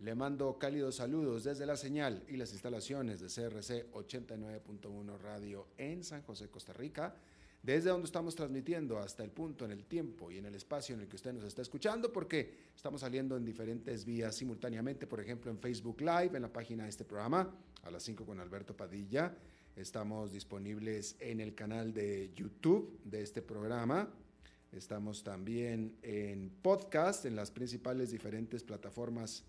le mando cálidos saludos desde la señal y las instalaciones de CRC 89.1 Radio en San José, Costa Rica, desde donde estamos transmitiendo hasta el punto en el tiempo y en el espacio en el que usted nos está escuchando, porque estamos saliendo en diferentes vías simultáneamente, por ejemplo en Facebook Live, en la página de este programa, a las 5 con Alberto Padilla. Estamos disponibles en el canal de YouTube de este programa. Estamos también en podcast, en las principales diferentes plataformas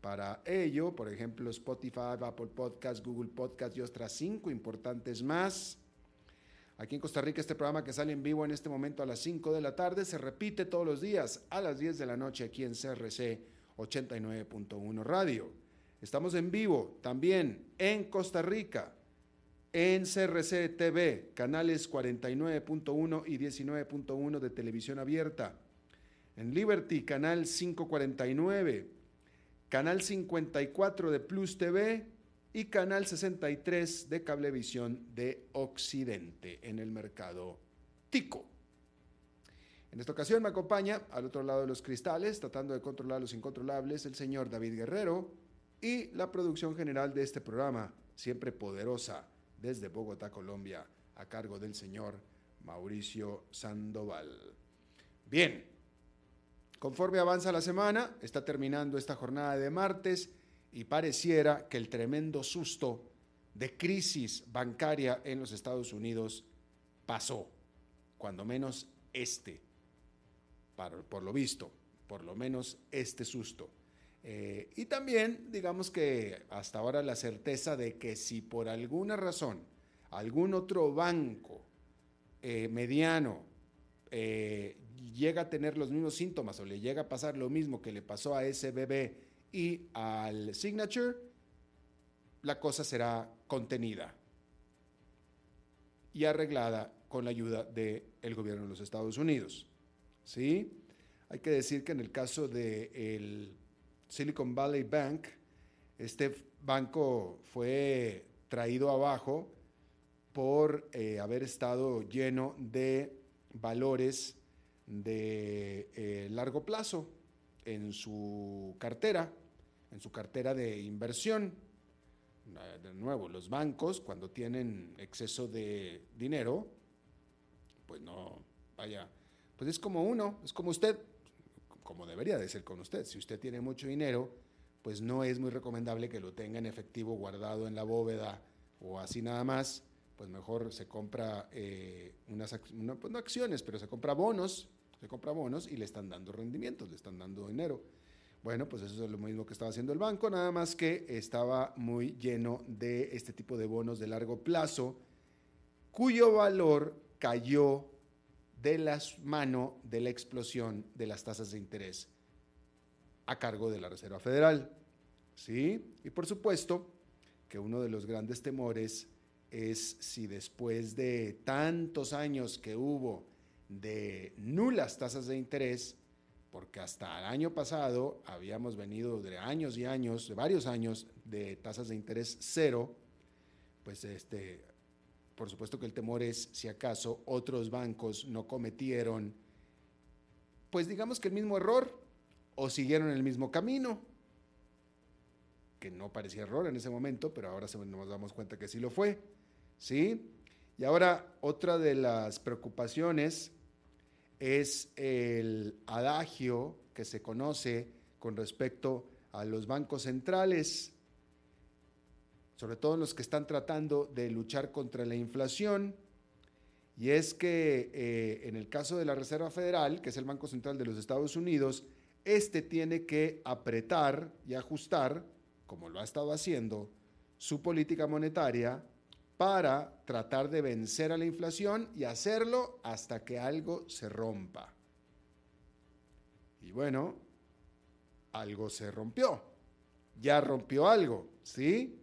para ello, por ejemplo, Spotify, Apple Podcast, Google Podcast y otras cinco importantes más. Aquí en Costa Rica este programa que sale en vivo en este momento a las 5 de la tarde se repite todos los días a las 10 de la noche aquí en CRC 89.1 Radio. Estamos en vivo también en Costa Rica, en CRC TV, canales 49.1 y 19.1 de televisión abierta. En Liberty, canal 549 Canal 54 de Plus TV y Canal 63 de Cablevisión de Occidente en el mercado Tico. En esta ocasión me acompaña al otro lado de los cristales, tratando de controlar los incontrolables, el señor David Guerrero y la producción general de este programa, siempre poderosa, desde Bogotá, Colombia, a cargo del señor Mauricio Sandoval. Bien, Conforme avanza la semana, está terminando esta jornada de martes y pareciera que el tremendo susto de crisis bancaria en los Estados Unidos pasó, cuando menos este, por, lo visto, por lo menos este susto. Eh, y también, digamos que hasta ahora la certeza de que si por alguna razón algún otro banco eh, mediano eh, llega a tener los mismos síntomas o le llega a pasar lo mismo que le pasó a ese bebé y al Signature, la cosa será contenida y arreglada con la ayuda del gobierno de los Estados Unidos. ¿Sí? Hay que decir que en el caso del Silicon Valley Bank, este banco fue traído abajo por eh, haber estado lleno de valores de eh, largo plazo en su cartera, en su cartera de inversión. De nuevo, los bancos cuando tienen exceso de dinero, pues no, vaya, pues es como uno, es como usted, como debería de ser con usted. Si usted tiene mucho dinero, pues no es muy recomendable que lo tenga en efectivo guardado en la bóveda o así nada más, pues mejor se compra eh, unas, pues no acciones, pero se compra bonos se compra bonos y le están dando rendimientos, le están dando dinero. Bueno, pues eso es lo mismo que estaba haciendo el banco, nada más que estaba muy lleno de este tipo de bonos de largo plazo, cuyo valor cayó de las manos de la explosión de las tasas de interés a cargo de la Reserva Federal. ¿Sí? Y por supuesto que uno de los grandes temores es si después de tantos años que hubo de nulas tasas de interés, porque hasta el año pasado habíamos venido de años y años, de varios años, de tasas de interés cero, pues este, por supuesto que el temor es si acaso otros bancos no cometieron, pues digamos que el mismo error o siguieron el mismo camino, que no parecía error en ese momento, pero ahora nos damos cuenta que sí lo fue, ¿sí? Y ahora otra de las preocupaciones es el adagio que se conoce con respecto a los bancos centrales, sobre todo los que están tratando de luchar contra la inflación, y es que eh, en el caso de la Reserva Federal, que es el Banco Central de los Estados Unidos, este tiene que apretar y ajustar, como lo ha estado haciendo, su política monetaria para tratar de vencer a la inflación y hacerlo hasta que algo se rompa. Y bueno, algo se rompió. Ya rompió algo, ¿sí?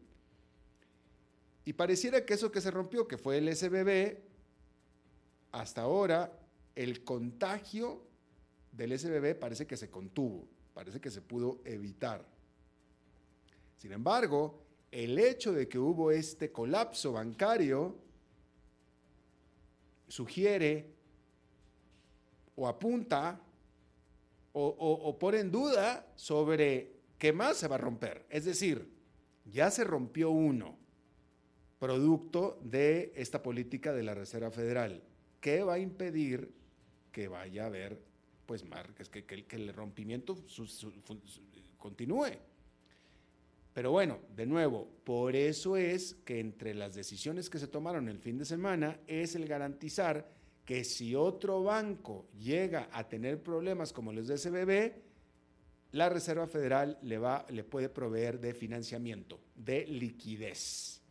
Y pareciera que eso que se rompió, que fue el SBB, hasta ahora el contagio del SBB parece que se contuvo, parece que se pudo evitar. Sin embargo, el hecho de que hubo este colapso bancario sugiere o apunta o, pone en duda sobre qué más se va a romper. Es decir, ya se rompió uno, producto de esta política de la Reserva Federal. ¿Qué va a impedir que vaya a haber, pues, que, que, el rompimiento continúe? Pero bueno, de nuevo, por eso es que entre las decisiones que se tomaron el fin de semana es el garantizar que si otro banco llega a tener problemas como los de SBB, la Reserva Federal le, va, le puede proveer de financiamiento, de liquidez.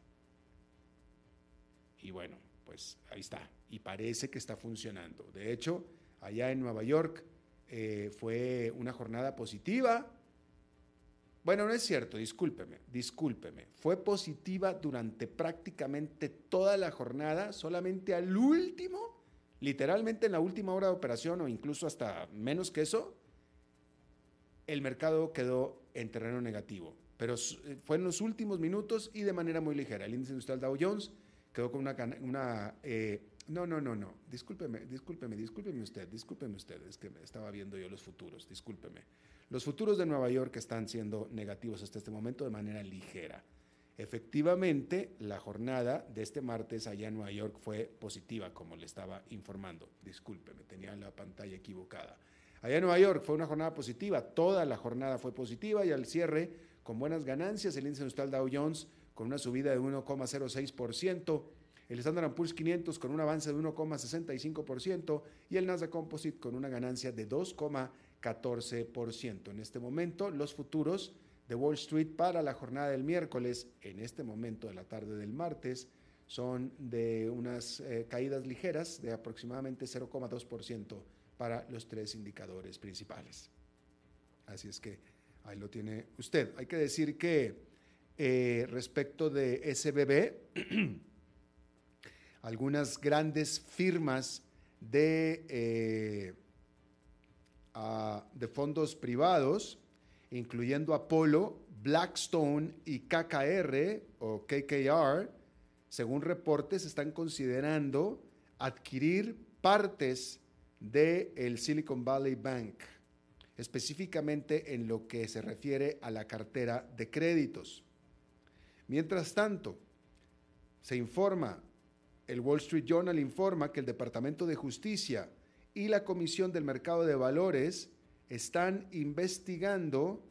Y bueno, pues ahí está. Y parece que está funcionando. De hecho, allá en Nueva York eh, fue una jornada positiva bueno, no es cierto, discúlpeme, discúlpeme. Fue positiva durante prácticamente toda la jornada, solamente al último, literalmente en la última hora de operación o incluso hasta menos que eso, el mercado quedó en terreno negativo. Pero eh, fue en los últimos minutos y de manera muy ligera. El índice industrial Dow Jones quedó con una... eh, no, no, no, no. Discúlpeme, discúlpeme, discúlpeme usted, discúlpeme usted. Es que estaba viendo yo los futuros, discúlpeme. Los futuros de Nueva York están siendo negativos hasta este momento de manera ligera. Efectivamente, la jornada de este martes allá en Nueva York fue positiva, como le estaba informando. Discúlpeme, tenía la pantalla equivocada. Allá en Nueva York fue una jornada positiva, toda la jornada fue positiva y al cierre, con buenas ganancias, el índice industrial Dow Jones con una subida de 1,06%, el Standard Poor's 500 con un avance de 1,65% y el Nasdaq Composite con una ganancia de 2,5%. 14%. En este momento, los futuros de Wall Street para la jornada del miércoles, en este momento de la tarde del martes, son de unas eh, caídas ligeras de aproximadamente 0,2% para los tres indicadores principales. Así es que ahí lo tiene usted. Hay que decir que eh, respecto de SBB, algunas grandes firmas de eh, de fondos privados, incluyendo Apolo, Blackstone y KKR o KKR, según reportes, están considerando adquirir partes del el Silicon Valley Bank, específicamente en lo que se refiere a la cartera de créditos. Mientras tanto, se informa, el Wall Street Journal informa que el Departamento de Justicia y la Comisión del Mercado de Valores están investigando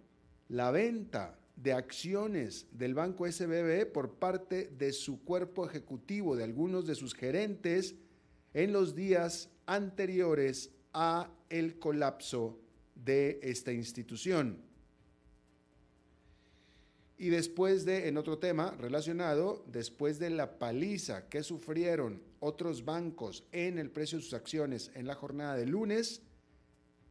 la venta de acciones del Banco SBB por parte de su cuerpo ejecutivo, de algunos de sus gerentes, en los días anteriores a el colapso de esta institución. Y después de, en otro tema relacionado, después de la paliza que sufrieron otros bancos en el precio de sus acciones en la jornada de lunes,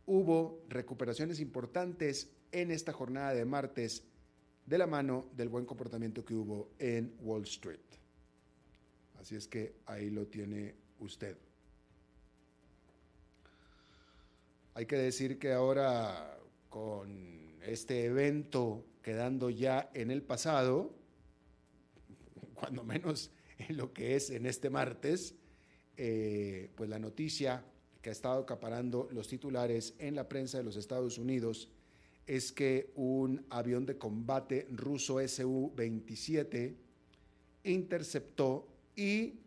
hubo recuperaciones importantes en esta jornada de martes de la mano del buen comportamiento que hubo en Wall Street. Así es que ahí lo tiene usted. Hay que decir que ahora con este evento quedando ya en el pasado, cuando menos en lo que es en este martes, eh, pues la noticia que ha estado acaparando los titulares en la prensa de los Estados Unidos es que un avión de combate ruso Su-27 interceptó y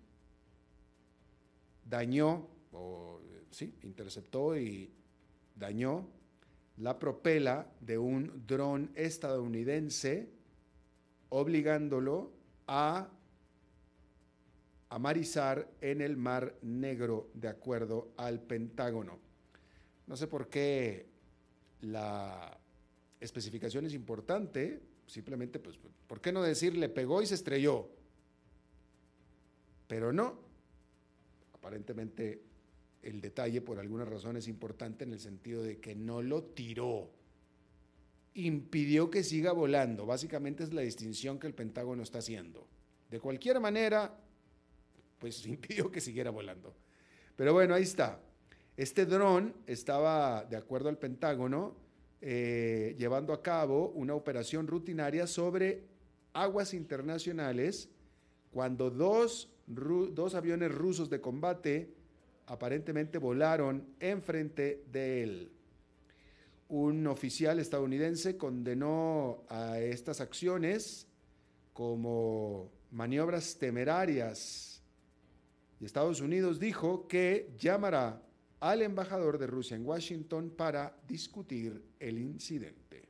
dañó, o, sí, interceptó y dañó la propela de un dron estadounidense, obligándolo a a marizar en el Mar Negro, de acuerdo al Pentágono. No sé por qué la especificación es importante, simplemente, pues, ¿por qué no decir le pegó y se estrelló? Pero no, aparentemente el detalle por alguna razón es importante en el sentido de que no lo tiró, impidió que siga volando. Básicamente es la distinción que el Pentágono está haciendo. De cualquier manera, pues impidió que siguiera volando. Pero bueno, ahí está. Este dron estaba, de acuerdo al Pentágono, eh, llevando a cabo una operación rutinaria sobre aguas internacionales cuando dos, dos aviones rusos de combate aparentemente volaron enfrente de él. Un oficial estadounidense condenó a estas acciones como maniobras temerarias y Estados Unidos dijo que llamará al embajador de Rusia en Washington para discutir el incidente.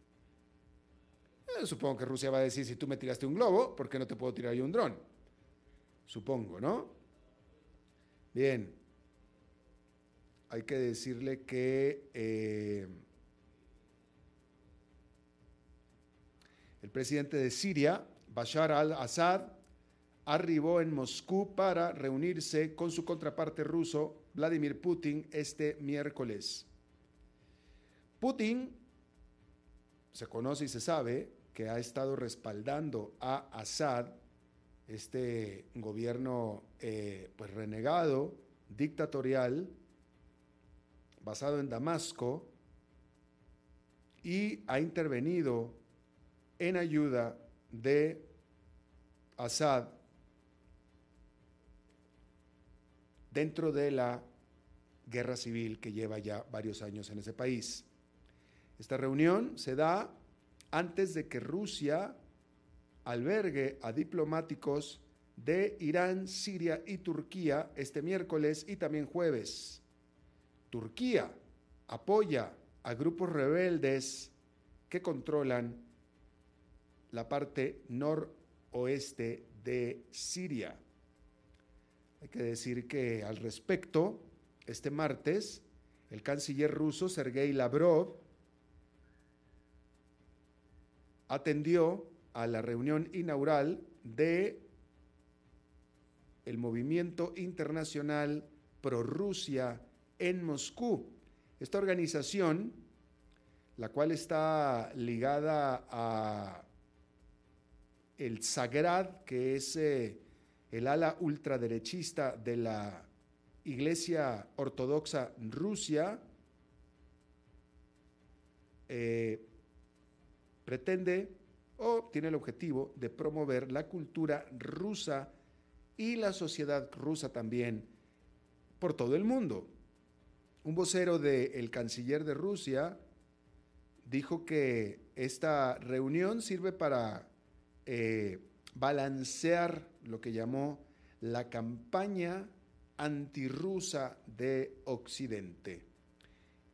Eh, supongo que Rusia va a decir, si tú me tiraste un globo, ¿por qué no te puedo tirar yo un dron? Supongo, ¿no? Bien, hay que decirle que eh, el presidente de Siria, Bashar al-Assad, arribó en Moscú para reunirse con su contraparte ruso, Vladimir Putin, este miércoles. Putin se conoce y se sabe que ha estado respaldando a Assad, este gobierno eh, pues renegado, dictatorial, basado en Damasco y ha intervenido en ayuda de Assad dentro de la guerra civil que lleva ya varios años en ese país. Esta reunión se da antes de que Rusia albergue a diplomáticos de Irán, Siria y Turquía este miércoles y también jueves. Turquía apoya a grupos rebeldes que controlan la parte noroeste de Siria. Hay que decir que al respecto, este martes, el canciller ruso Sergei Lavrov atendió a la reunión inaugural de el movimiento internacional pro Rusia en Moscú. Esta organización, la cual está ligada a el Sagrad, que es eh, el ala ultraderechista de la Iglesia Ortodoxa Rusia, eh, pretende o tiene el objetivo de promover la cultura rusa y la sociedad rusa también por todo el mundo. Un vocero del canciller de Rusia dijo que esta reunión sirve para eh, balancear lo que llamó la campaña antirrusa de Occidente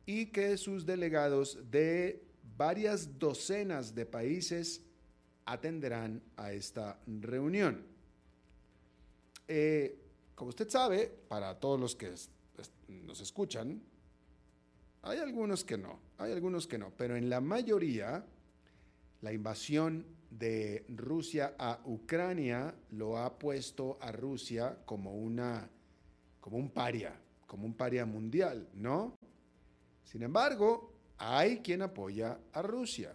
y que sus delegados de varias docenas de países atenderán a esta reunión. Eh, como usted sabe, para todos los que nos escuchan, hay algunos que no, hay algunos que no, pero en la mayoría la invasión de Rusia a Ucrania lo ha puesto a Rusia como una como un paria, como un paria mundial, ¿no? Sin embargo, hay quien apoya a Rusia.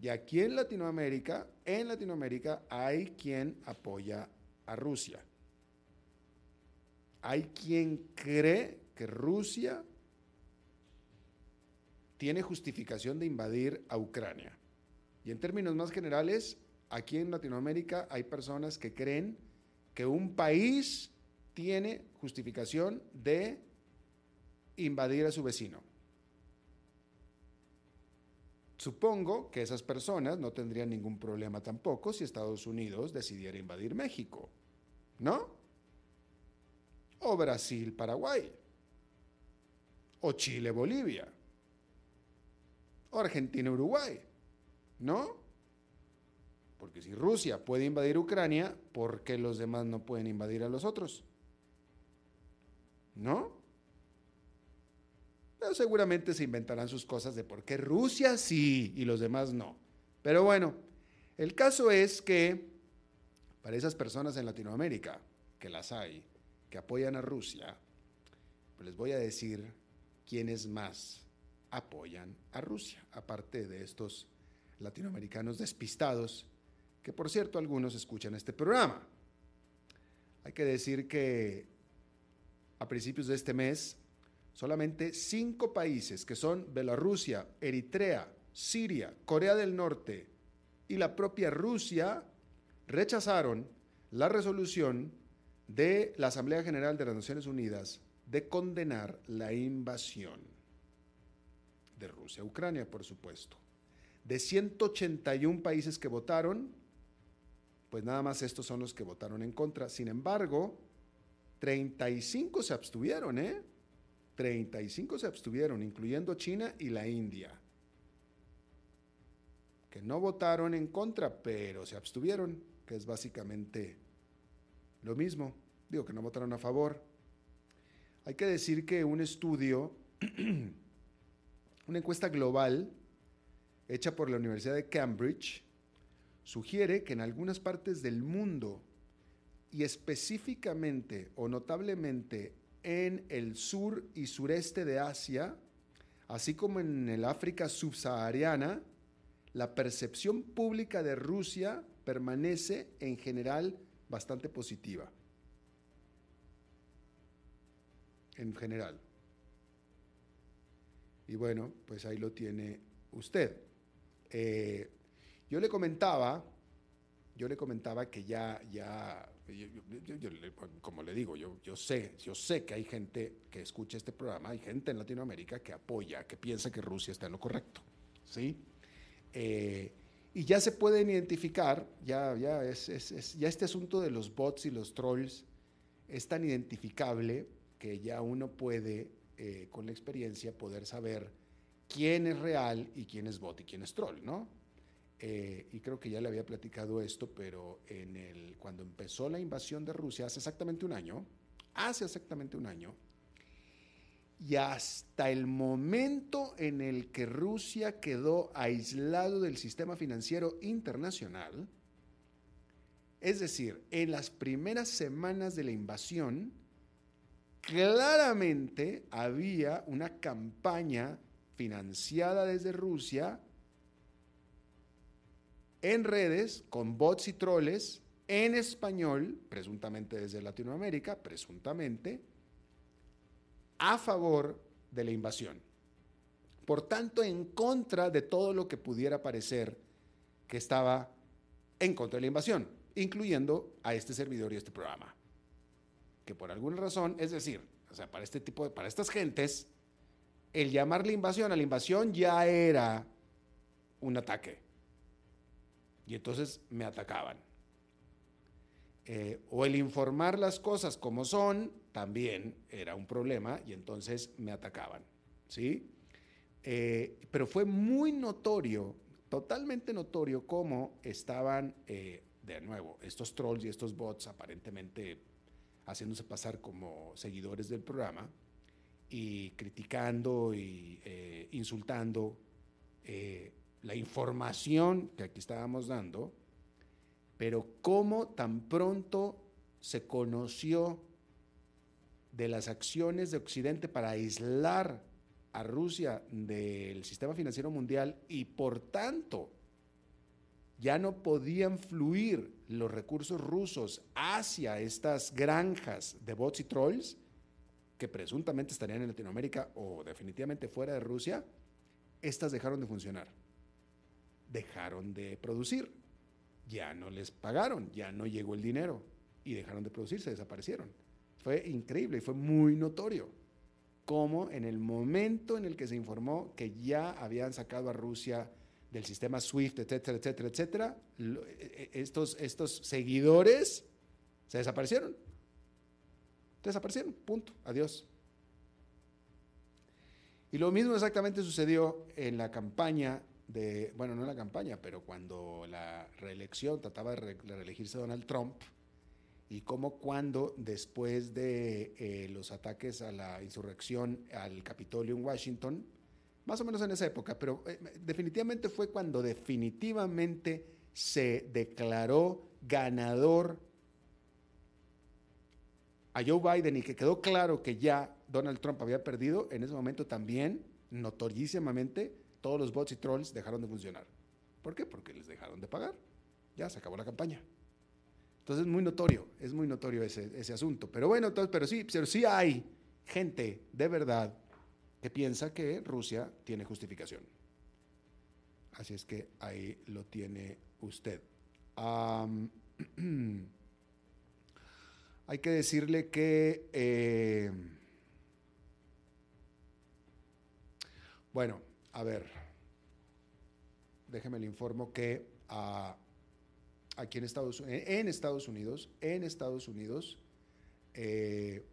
Y aquí en Latinoamérica, en Latinoamérica hay quien apoya a Rusia. Hay quien cree que Rusia tiene justificación de invadir a Ucrania. Y en términos más generales, aquí en Latinoamérica hay personas que creen que un país tiene justificación de invadir a su vecino. Supongo que esas personas no tendrían ningún problema tampoco si Estados Unidos decidiera invadir México, ¿no? O Brasil, Paraguay. O Chile, Bolivia. O Argentina, Uruguay. ¿No? Porque si Rusia puede invadir Ucrania, ¿por qué los demás no pueden invadir a los otros? ¿No? Pero seguramente se inventarán sus cosas de por qué Rusia sí y los demás no. Pero bueno, el caso es que para esas personas en Latinoamérica, que las hay, que apoyan a Rusia, pues les voy a decir quiénes más apoyan a Rusia, aparte de estos latinoamericanos despistados, que por cierto algunos escuchan este programa. Hay que decir que a principios de este mes, solamente cinco países, que son Bielorrusia, Eritrea, Siria, Corea del Norte y la propia Rusia, rechazaron la resolución de la Asamblea General de las Naciones Unidas de condenar la invasión de Rusia a Ucrania, por supuesto. De 181 países que votaron, pues nada más estos son los que votaron en contra. Sin embargo, 35 se abstuvieron, ¿eh? 35 se abstuvieron, incluyendo China y la India. Que no votaron en contra, pero se abstuvieron, que es básicamente lo mismo. Digo que no votaron a favor. Hay que decir que un estudio, una encuesta global hecha por la Universidad de Cambridge, sugiere que en algunas partes del mundo y específicamente o notablemente en el sur y sureste de Asia, así como en el África subsahariana, la percepción pública de Rusia permanece en general bastante positiva. En general. Y bueno, pues ahí lo tiene usted. Eh, yo le comentaba, yo le comentaba que ya, ya como le digo, yo, yo sé, yo sé que hay gente que escucha este programa, hay gente en Latinoamérica que apoya, que piensa que Rusia está en lo correcto, ¿sí? Eh, y ya se pueden identificar, ya, ya, es, ya este asunto de los bots y los trolls es tan identificable que ya uno puede, eh, con la experiencia, poder saber quién es real y quién es bot y quién es troll, ¿no? Eh, y creo que ya le había platicado esto, pero en el, cuando empezó la invasión de Rusia hace exactamente un año, hace exactamente un año, y hasta el momento en el que Rusia quedó aislado del sistema financiero internacional, es decir, en las primeras semanas de la invasión, claramente había una campaña financiada desde Rusia en redes con bots y troles en español, presuntamente desde Latinoamérica, presuntamente, a favor de la invasión. Por tanto, en contra de todo lo que pudiera parecer que estaba en contra de la invasión, incluyendo a este servidor y este programa. Que por alguna razón, es decir, o sea, para este tipo de, para estas gentes, el llamarle invasión a la invasión ya era un ataque. Y entonces me atacaban. Eh, o el informar las cosas como son también era un problema y entonces me atacaban. ¿sí? Eh, pero fue muy notorio, totalmente notorio, cómo estaban, eh, de nuevo, estos trolls y estos bots aparentemente haciéndose pasar como seguidores del programa y criticando y insultando la información que aquí estábamos dando, pero cómo tan pronto se conoció de las acciones de Occidente para aislar a Rusia del sistema financiero mundial y por tanto ya no podían fluir los recursos rusos hacia estas granjas de bots y trolls que presuntamente estarían en Latinoamérica o definitivamente fuera de Rusia, estas dejaron de funcionar dejaron de producir. Ya no les pagaron, ya no llegó el dinero y dejaron de producir, se desaparecieron. Fue increíble y fue muy notorio cómo en el momento en el que se informó que ya habían sacado a Rusia del sistema SWIFT, etcétera, etcétera, etcétera, e, e, estos, estos seguidores se desaparecieron. Desaparecieron, punto, adiós. Y lo mismo exactamente sucedió en la campaña de, bueno, no en la campaña, pero cuando la reelección trataba de, reelegirse Donald Trump, y cómo cuando después de eh, los ataques a la insurrección al Capitolio en Washington, más o menos en esa época, pero eh, definitivamente fue cuando definitivamente se declaró ganador a Joe Biden y que quedó claro que ya Donald Trump había perdido, en ese momento también, notorísimamente, todos los bots y trolls dejaron de funcionar. ¿Por qué? Porque les dejaron de pagar. Ya se acabó la campaña. Entonces es muy notorio, es muy notorio ese, ese asunto. Pero bueno, entonces, pero sí, pero sí hay gente de verdad que piensa que Rusia tiene justificación. Así es que ahí lo tiene usted. hay que decirle que, eh, bueno, a ver, déjeme le informo que ah, aquí en Estados, en Estados Unidos, en Estados Unidos, eh,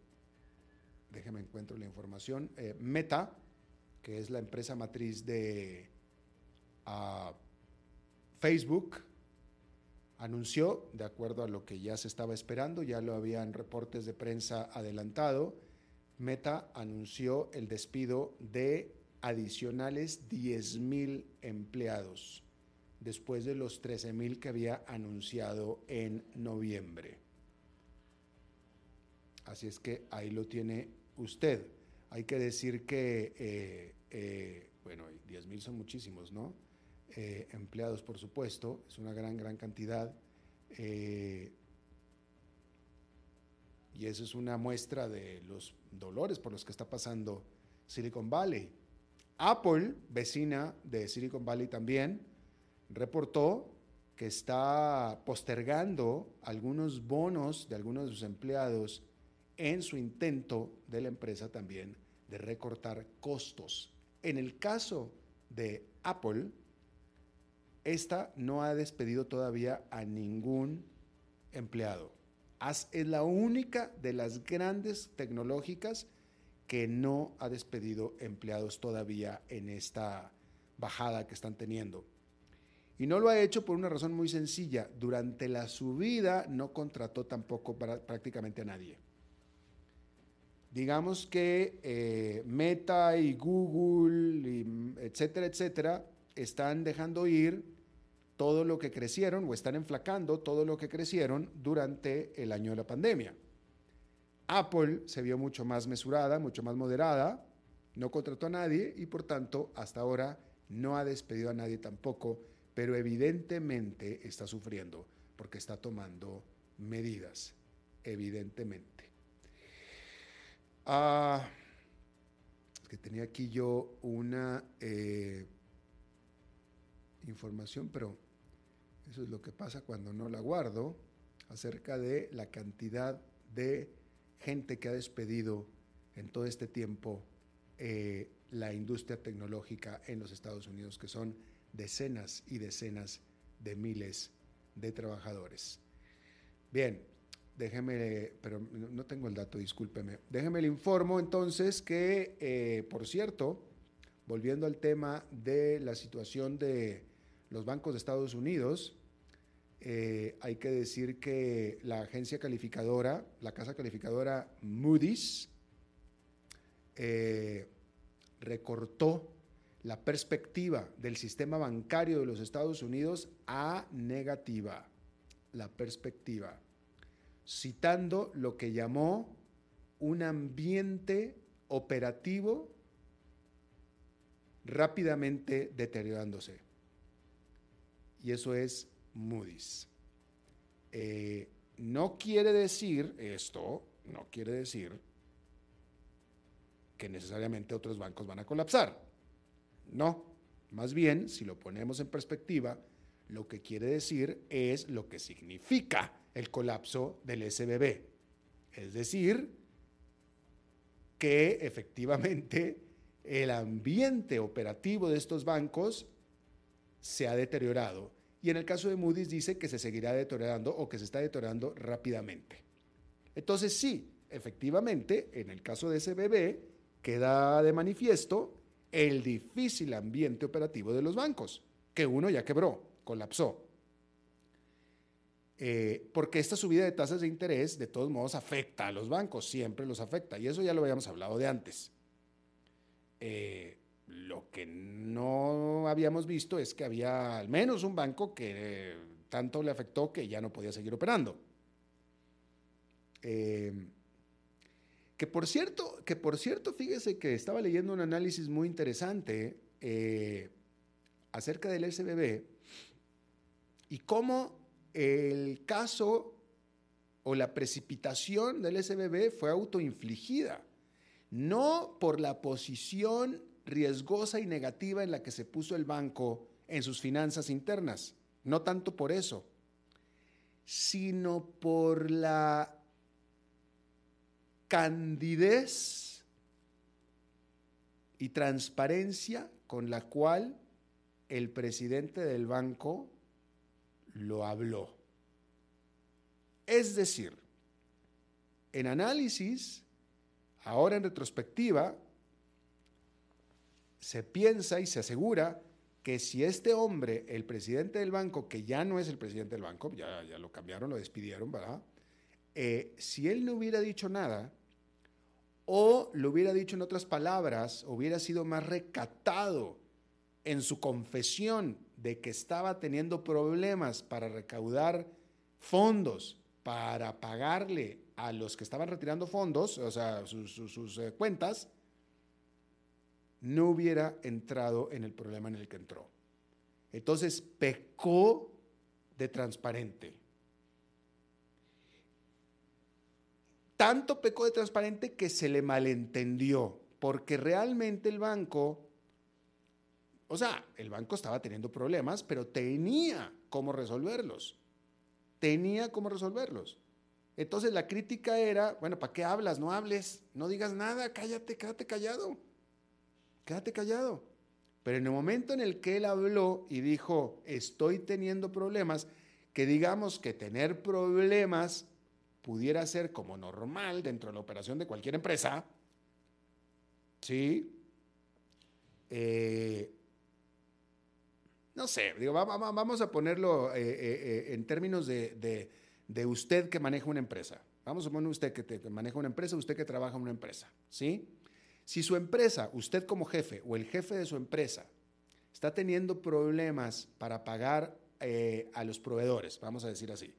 déjeme encuentro la información, eh, Meta, que es la empresa matriz de ah, Facebook, anunció, de acuerdo a lo que ya se estaba esperando, ya lo habían reportes de prensa adelantado, Meta anunció el despido de adicionales 10 mil empleados después de los 13 mil que había anunciado en noviembre. Así es que ahí lo tiene usted. Hay que decir que, eh, eh, bueno, 10 mil son muchísimos, ¿no? Eh, empleados, por supuesto, es una gran, gran cantidad. y eso es una muestra de los dolores por los que está pasando Silicon Valley. Apple, vecina de Silicon Valley también, reportó que está postergando algunos bonos de algunos de sus empleados en su intento de la empresa también de recortar costos. En el caso de Apple, esta no ha despedido todavía a ningún empleado. Es la única de las grandes tecnológicas que no ha despedido empleados todavía en esta bajada que están teniendo. Y no lo ha hecho por una razón muy sencilla. Durante la subida no contrató tampoco prácticamente a nadie. Digamos que eh, Meta y Google, etcétera, etcétera, están dejando ir todo lo que crecieron o están enflacando todo lo que crecieron durante el año de la pandemia. Apple se vio mucho más mesurada, mucho más moderada, no contrató a nadie y por tanto hasta ahora no ha despedido a nadie tampoco, pero evidentemente está sufriendo porque está tomando medidas, evidentemente. Ah, es que tenía aquí yo una eh, información, pero eso es lo que pasa cuando no la guardo, acerca de la cantidad de gente que ha despedido en todo este tiempo eh, la industria tecnológica en los Estados Unidos, que son decenas y decenas de miles de trabajadores. Bien, Déjeme, pero no tengo el dato, discúlpeme. Déjeme le informo entonces que, eh, por cierto, volviendo al tema de la situación de los bancos de Estados Unidos, eh, hay que decir que la agencia calificadora, la casa calificadora Moody's, eh, recortó la perspectiva del sistema bancario de los Estados Unidos a negativa. La perspectiva citando lo que llamó un ambiente operativo rápidamente deteriorándose. Y eso es Moody's. Eh, no quiere decir esto, no quiere decir que necesariamente otros bancos van a colapsar. No, más bien, si lo ponemos en perspectiva, lo que quiere decir es lo que significa el colapso del SBB. Es decir, que efectivamente el ambiente operativo de estos bancos se ha deteriorado. Y en el caso de Moody's dice que se seguirá deteriorando o que se está deteriorando rápidamente. Entonces sí, efectivamente, en el caso de SBB queda de manifiesto el difícil ambiente operativo de los bancos, que uno ya quebró, colapsó. Eh, porque esta subida de tasas de interés de todos modos afecta a los bancos, siempre los afecta, y eso ya lo habíamos hablado de antes. Eh, lo que no habíamos visto es que había al menos un banco que tanto le afectó que ya no podía seguir operando. Eh, que por cierto, que por cierto, fíjese que estaba leyendo un análisis muy interesante acerca del SBB y cómo el caso o la precipitación del SBB fue autoinfligida, no por la posición riesgosa y negativa en la que se puso el banco en sus finanzas internas, no tanto por eso, sino por la candidez y transparencia con la cual el presidente del banco lo habló. Es decir, en análisis, ahora en retrospectiva, se piensa y se asegura que si este hombre, el presidente del banco, que ya no es el presidente del banco, ya, ya lo cambiaron, lo despidieron, ¿verdad? Eh, si él no hubiera dicho nada, o lo hubiera dicho en otras palabras, hubiera sido más recatado en su confesión de que estaba teniendo problemas para recaudar fondos para pagarle a los que estaban retirando fondos, o sea, sus, eh, cuentas, no hubiera entrado en el problema en el que entró. Entonces, pecó de transparente. Tanto pecó de transparente que se le malentendió, porque realmente el banco o sea, el banco estaba teniendo problemas, pero tenía cómo resolverlos. Tenía cómo resolverlos. Entonces la crítica era, bueno, ¿para qué hablas? No hables, no digas nada, cállate, quédate callado. Quédate callado. Pero en el momento en el que él habló y dijo, estoy teniendo problemas, que digamos que tener problemas pudiera ser como normal dentro de la operación de cualquier empresa, ¿sí? Eh, no sé, digo, vamos a ponerlo eh, eh, en términos de, usted que maneja una empresa. Vamos a poner usted que, maneja una empresa, usted que trabaja en una empresa, ¿sí? Si su empresa, usted como jefe o el jefe de su empresa, está teniendo problemas para pagar a los proveedores, vamos a decir así,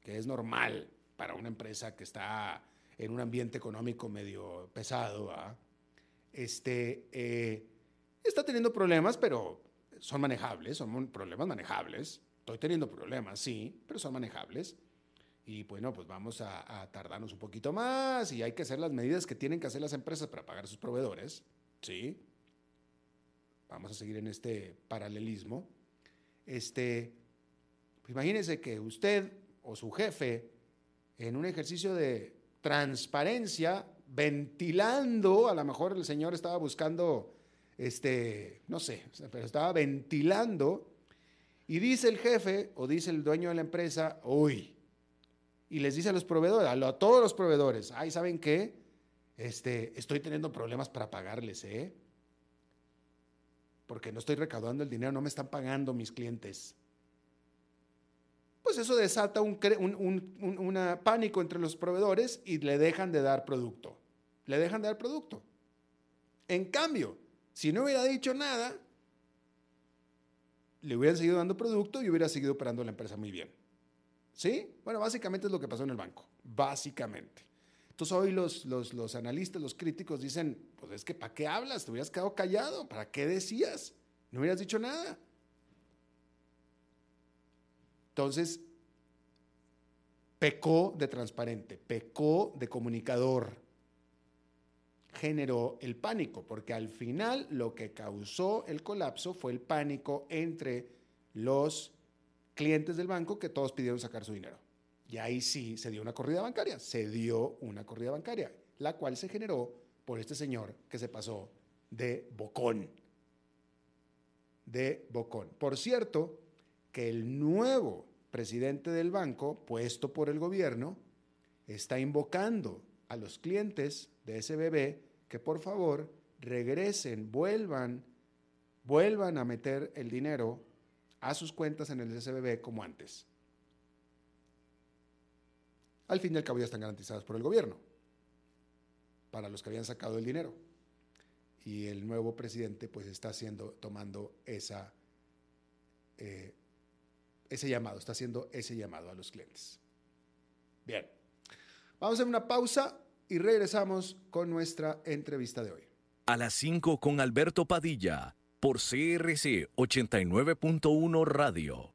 que es normal para una empresa que está en un ambiente económico medio pesado, este, está teniendo problemas, pero son manejables, son problemas manejables. Estoy teniendo problemas, sí, pero son manejables. Y bueno, pues vamos a, tardarnos un poquito más y hay que hacer las medidas que tienen que hacer las empresas para pagar a sus proveedores, sí. Vamos a seguir en este paralelismo. Este, pues imagínese que usted o su jefe, en un ejercicio de transparencia, ventilando, a lo mejor el señor estaba buscando este, no sé, pero estaba ventilando y dice el jefe o dice el dueño de la empresa, uy, y les dice a los proveedores, a, todos los proveedores, ay, ¿saben qué? Este, estoy teniendo problemas para pagarles, ¿eh? Porque no estoy recaudando el dinero, no me están pagando mis clientes. Pues eso desata un, un pánico entre los proveedores y le dejan de dar producto. Le dejan de dar producto. En cambio, si no hubiera dicho nada, le hubieran seguido dando producto y hubiera seguido operando la empresa muy bien. ¿Sí? Bueno, básicamente es lo que pasó en el banco. Básicamente. Entonces hoy los, los, los analistas, los críticos dicen, pues es que ¿para qué hablas? Te hubieras quedado callado. ¿Para qué decías? No hubieras dicho nada. Entonces, pecó de transparente, pecó de comunicador generó el pánico, porque al final lo que causó el colapso fue el pánico entre los clientes del banco que todos pidieron sacar su dinero. Y ahí sí se dio una corrida bancaria, se dio una corrida bancaria, la cual se generó por este señor que se pasó de bocón. De bocón. Por cierto, que el nuevo presidente del banco, puesto por el gobierno, está invocando a los clientes de SBB que por favor regresen, vuelvan, vuelvan a meter el dinero a sus cuentas en el SBB como antes. Al fin y al cabo ya están garantizadas por el gobierno, para los que habían sacado el dinero. Y el nuevo presidente pues está haciendo, tomando esa, eh, ese llamado, está haciendo ese llamado a los clientes. Bien, vamos a hacer una pausa y regresamos con nuestra entrevista de hoy. A las 5 con Alberto Padilla, por CRC 89.1 Radio.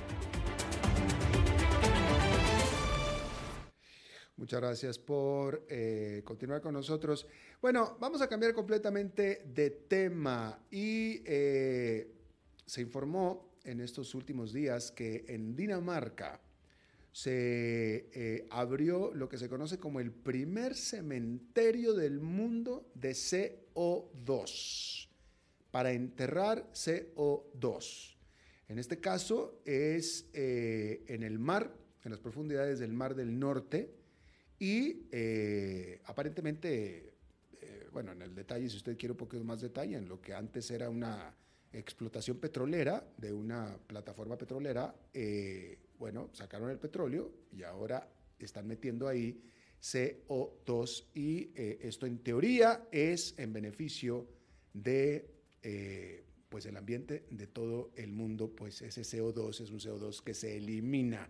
Muchas gracias por eh, continuar con nosotros. Bueno, vamos a cambiar completamente de tema y eh, se informó en estos últimos días que en Dinamarca se eh, abrió lo que se conoce como el primer cementerio del mundo de CO2 para enterrar CO2. En este caso es en el mar, en las profundidades del Mar del Norte, y eh, aparentemente, eh, bueno, en el detalle, si usted quiere un poquito más detalle, en lo que antes era una explotación petrolera de una plataforma petrolera, eh, bueno, sacaron el petróleo y ahora están metiendo ahí CO2 y esto en teoría es en beneficio de pues el ambiente de todo el mundo, pues ese CO2 es un CO2 que se elimina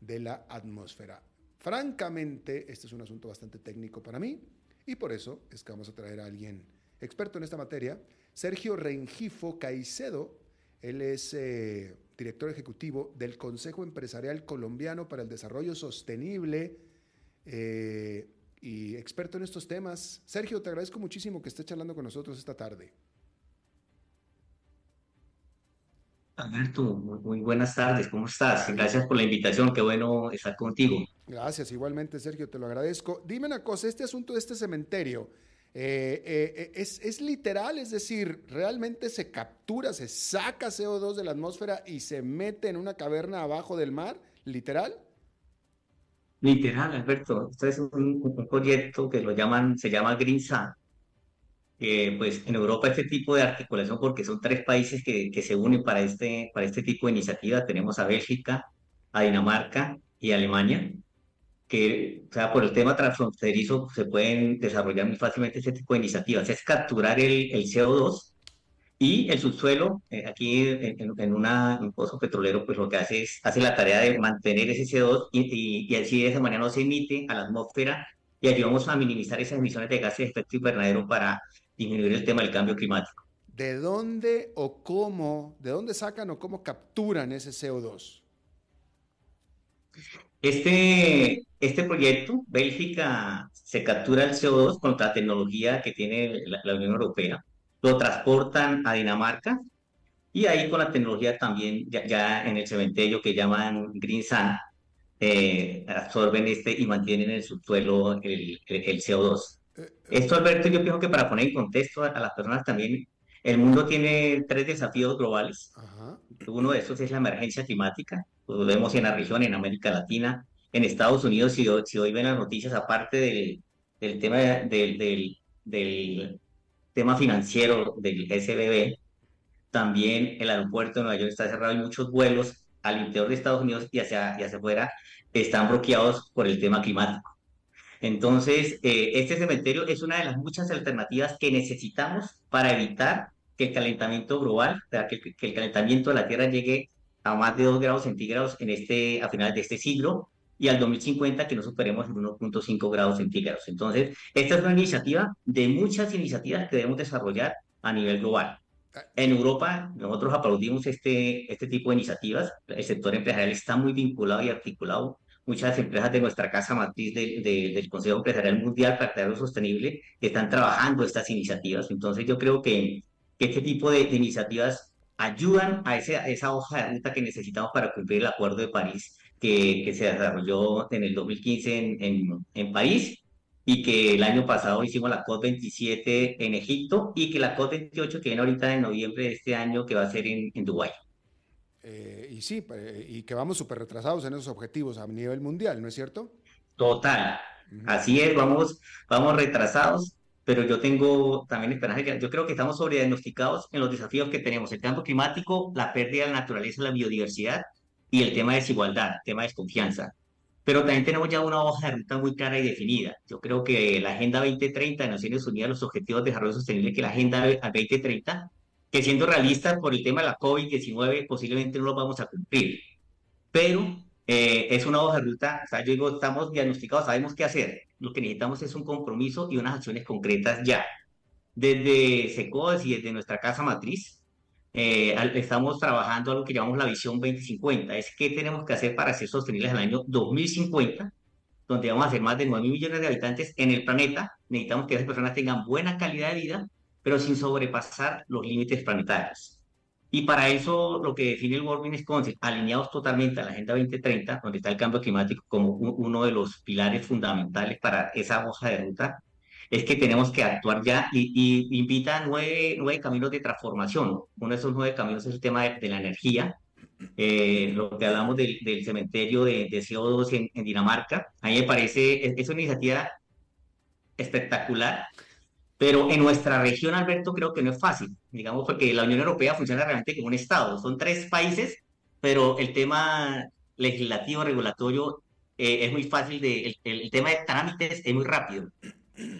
de la atmósfera. Francamente, este es un asunto bastante técnico para mí y por eso es que vamos a traer a alguien experto en esta materia, Sergio Rengifo Caicedo. Él es eh, director ejecutivo del Consejo Empresarial Colombiano para el Desarrollo Sostenible eh, y experto en estos temas. Sergio, te agradezco muchísimo que estés charlando con nosotros esta tarde. Alberto, muy, buenas tardes, ¿cómo estás? Gracias por la invitación, qué bueno estar contigo. Gracias, igualmente Sergio, te lo agradezco. Dime una cosa, este asunto de este cementerio, eh, eh, es, ¿es, literal? Es decir, ¿realmente se captura, se saca CO2 de la atmósfera y se mete en una caverna abajo del mar? ¿Literal? Literal, Alberto. Este es un, proyecto que lo llaman, se llama Green Sun pues en Europa este tipo de articulación, porque son tres países que, que, se unen para este, para este tipo de iniciativa, tenemos a Bélgica, a Dinamarca y a Alemania, que, o sea, por el tema transfronterizo se pueden desarrollar muy fácilmente este tipo de iniciativas, es capturar el, el CO2 y el subsuelo, eh, aquí en, en, una, un pozo petrolero, pues lo que hace es, hace la tarea de mantener ese CO2 y, y, y así de esa manera no se emite a la atmósfera y ayudamos a minimizar esas emisiones de gases de efecto invernadero para disminuir el tema del cambio climático. ¿De dónde o cómo, de dónde sacan o cómo capturan ese CO2? Este, este proyecto, Bélgica se captura el CO2 con la tecnología que tiene la, Unión Europea, lo transportan a Dinamarca y ahí con la tecnología también ya, en el cementerio que llaman Green Sun, eh, absorben este y mantienen en el subsuelo el, el CO2. Esto, Alberto, yo pienso que para poner en contexto a, las personas también, el mundo tiene tres desafíos globales. Uno de esos es la emergencia climática, lo vemos en la región, en América Latina, en Estados Unidos, si, si hoy ven las noticias, aparte del, del tema, del, del, del, tema financiero del SBB, también el aeropuerto de Nueva York está cerrado y muchos vuelos al interior de Estados Unidos y hacia, y hacia afuera están bloqueados por el tema climático. Entonces, eh, este cementerio es una de las muchas alternativas que necesitamos para evitar que el calentamiento global, que, que el calentamiento de la Tierra llegue a más de 2 grados centígrados en este, a finales de este siglo y al 2050 que no superemos el 1.5 grados centígrados. Entonces, esta es una iniciativa de muchas iniciativas que debemos desarrollar a nivel global. En Europa, nosotros aplaudimos este, este tipo de iniciativas. El sector empresarial está muy vinculado y articulado. Muchas empresas de nuestra casa matriz del Consejo Empresarial Mundial para Crear Sostenible están trabajando estas iniciativas. Entonces, yo creo que, este tipo de, iniciativas ayudan a, ese, esa hoja de ruta que necesitamos para cumplir el Acuerdo de París que, se desarrolló en el 2015 en, en, en París y que el año pasado hicimos la COP27 en Egipto y que la COP28 que viene ahorita en noviembre de este año que va a ser en, en Dubái. Eh, y sí, y que vamos súper retrasados en esos objetivos a nivel mundial, ¿no es cierto? Total, así es, vamos, vamos retrasados, pero yo tengo también esperanza, que yo creo que estamos sobrediagnosticados en los desafíos que tenemos, el cambio climático, la pérdida de la naturaleza, la biodiversidad y el tema de desigualdad, el tema de desconfianza pero también tenemos ya una hoja de ruta muy clara y definida. Yo creo que la Agenda 2030 de Naciones Unidas, los Objetivos de Desarrollo Sostenible, que la Agenda 2030, que siendo realistas por el tema de la COVID-19, posiblemente no lo vamos a cumplir. Pero eh, es una hoja de ruta, o sea, yo digo, estamos diagnosticados, sabemos qué hacer. Lo que necesitamos es un compromiso y unas acciones concretas ya. Desde SECODES y desde nuestra casa matriz, eh, estamos trabajando a lo que llamamos la visión 2050. Es qué tenemos que hacer para ser sostenibles el año 2050, donde vamos a ser más de 9 millones de habitantes en el planeta. Necesitamos que esas personas tengan buena calidad de vida, pero sin sobrepasar los límites planetarios. Y para eso lo que define el World Business Council, alineados totalmente a la Agenda 2030, donde está el cambio climático como uno de los pilares fundamentales para esa hoja de ruta, es que tenemos que actuar ya y, invita nueve, nueve, caminos de transformación. Uno de esos nueve caminos es el tema de, la energía, eh, lo que hablamos del, del cementerio de, de CO2 en, Dinamarca. A mí me parece, es, es, una iniciativa espectacular, pero en nuestra región, Alberto, creo que no es fácil, digamos, porque la Unión Europea funciona realmente como un Estado. Son tres países, pero el tema legislativo, regulatorio, eh, es muy fácil, de, el, el tema de trámites es muy rápido.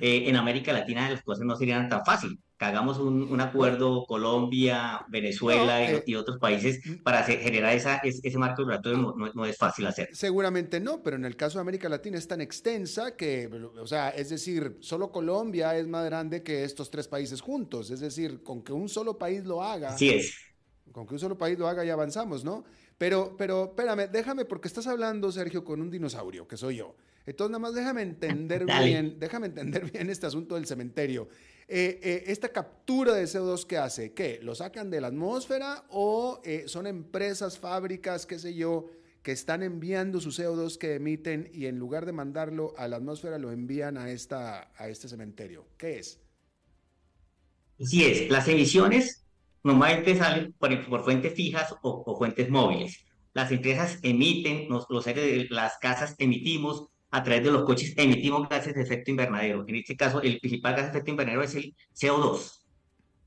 Eh, en América Latina las cosas no serían tan fáciles. Que hagamos un, acuerdo Colombia, Venezuela y, eh, otros países mm. para generar esa, ese, marco regulatorio no, es fácil hacer. Seguramente no, pero en el caso de América Latina es tan extensa que, o sea, es decir, solo Colombia es más grande que estos tres países juntos. Es decir, con que un solo país lo haga. Sí es. Con que un solo país lo haga y avanzamos, ¿no? Pero, pero, espérame, déjame, porque estás hablando, Sergio, con un dinosaurio, que soy yo. Entonces, nada más déjame entender bien, déjame entender bien este asunto del cementerio. Eh, eh, esta captura de CO2 que hace, ¿qué? ¿Lo sacan de la atmósfera o eh, son empresas, fábricas, qué sé yo, que están enviando su CO2 que emiten y en lugar de mandarlo a la atmósfera lo envían a, esta, a este cementerio? ¿Qué es? Sí es, las emisiones normalmente salen por, fuentes fijas o, fuentes móviles. Las empresas emiten, los, los las casas emitimos, a través de los coches emitimos gases de efecto invernadero. En este caso, el principal gas de efecto invernadero es el CO2.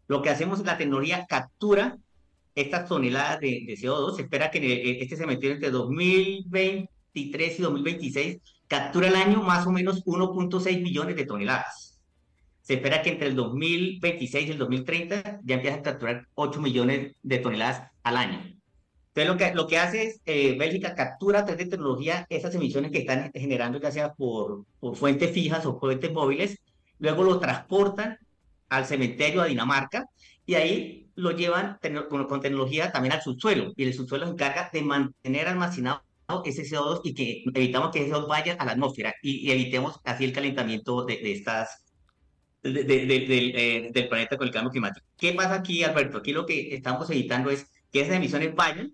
Lo que hacemos es la tecnología captura estas toneladas de, CO2. Se espera que este cementerio entre 2023 y 2026 captura el año más o menos 1.6 millones de toneladas. Se espera que entre el 2026 y el 2030 ya empiecen a capturar 8 millones de toneladas al año. Entonces, lo que, lo que hace es, eh, Bélgica captura a través de tecnología esas emisiones que están generando, ya sea por, por fuentes fijas o fuentes móviles, luego lo transportan al cementerio a Dinamarca y ahí lo llevan con, tecnología también al subsuelo y el subsuelo se encarga de mantener almacenado ese CO2 y que evitamos que ese CO2 vaya a la atmósfera y, evitemos así el calentamiento de, de estas de, eh, del planeta con el cambio climático. ¿Qué pasa aquí, Alberto? Aquí lo que estamos evitando es que esas emisiones vayan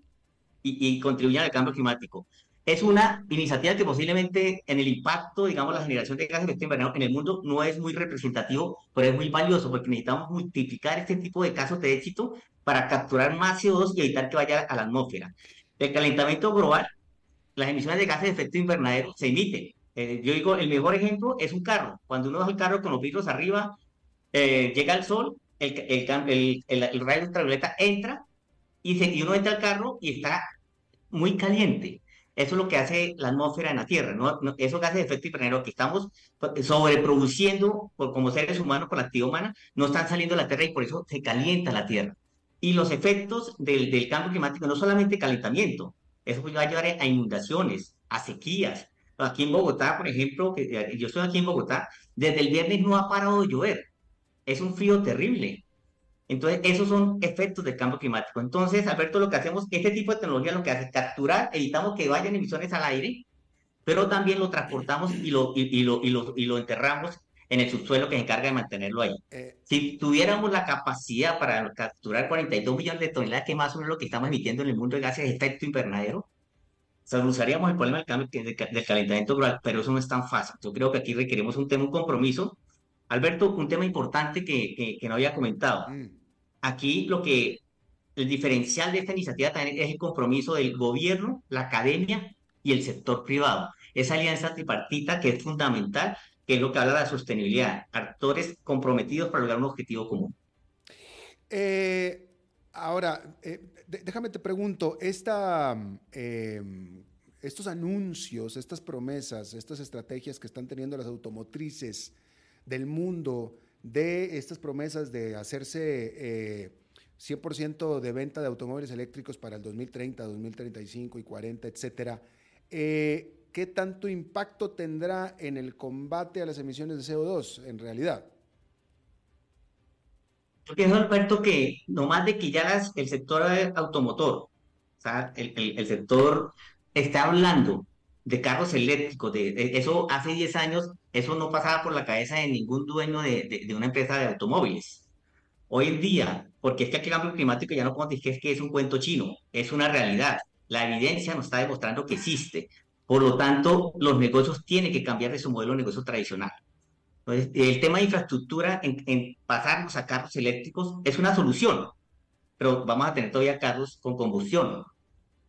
y, contribuyan al cambio climático. Es una iniciativa que posiblemente en el impacto, digamos, la generación de gases de efecto invernadero en el mundo no es muy representativo, pero es muy valioso porque necesitamos multiplicar este tipo de casos de éxito para capturar más CO2 y evitar que vaya a la atmósfera. El calentamiento global, las emisiones de gases de efecto invernadero se emiten. Eh, yo digo, el mejor ejemplo es un carro. Cuando uno va el carro con los vidrios arriba, eh, llega el sol, el, el, el, el rayo ultravioleta entra y, se, y uno entra al carro y está muy caliente. Eso es lo que hace la atmósfera en la Tierra, ¿no? Esos gases de efecto invernadero que estamos sobreproduciendo por, como seres humanos por la actividad humana, no están saliendo de la Tierra y por eso se calienta la Tierra. Y los efectos del, del cambio climático, no solamente calentamiento, eso va a llevar a inundaciones, a sequías. Aquí en Bogotá, por ejemplo, que eh, yo estoy aquí en Bogotá, desde el viernes no ha parado de llover. Es un frío terrible. Entonces, esos son efectos del cambio climático. Entonces, Alberto, lo que hacemos, este tipo de tecnología lo que hace es capturar, evitamos que vayan emisiones al aire, pero también lo transportamos y lo, y, lo, y lo, y lo enterramos en el subsuelo que se encarga de mantenerlo ahí. Eh, si tuviéramos la capacidad para capturar 42 millones de toneladas, que más o menos lo que estamos emitiendo en el mundo de gases de efecto invernadero, solucionaríamos el problema del, cambio, del calentamiento global, pero eso no es tan fácil. Yo creo que aquí requerimos un tema, un compromiso. Alberto, un tema importante que, que, no había comentado. Mm. Aquí lo que, el diferencial de esta iniciativa también es el compromiso del gobierno, la academia y el sector privado. Esa alianza tripartita que es fundamental que es lo que habla de la sostenibilidad, actores comprometidos para lograr un objetivo común. Eh, ahora, eh, déjame te pregunto, esta, eh, estos anuncios, estas promesas, estas estrategias que están teniendo las automotrices del mundo, de estas promesas de hacerse 100% de venta de automóviles eléctricos para el 2030, 2035 y 40, etcétera, ¿qué tanto impacto tendrá en el combate a las emisiones de CO2 en realidad? Yo pienso, Alberto, que no más de que ya el sector automotor, o sea, el, sector está hablando de carros eléctricos, de, eso hace 10 años, eso no pasaba por la cabeza de ningún dueño de, una empresa de automóviles. Hoy en día, porque es que el cambio climático ya no podemos decir que es un cuento chino, es una realidad. La evidencia nos está demostrando que existe. Por lo tanto, los negocios tienen que cambiar de su modelo de negocio tradicional. Entonces, el tema de infraestructura en, pasarnos a carros eléctricos es una solución, pero vamos a tener todavía carros con combustión.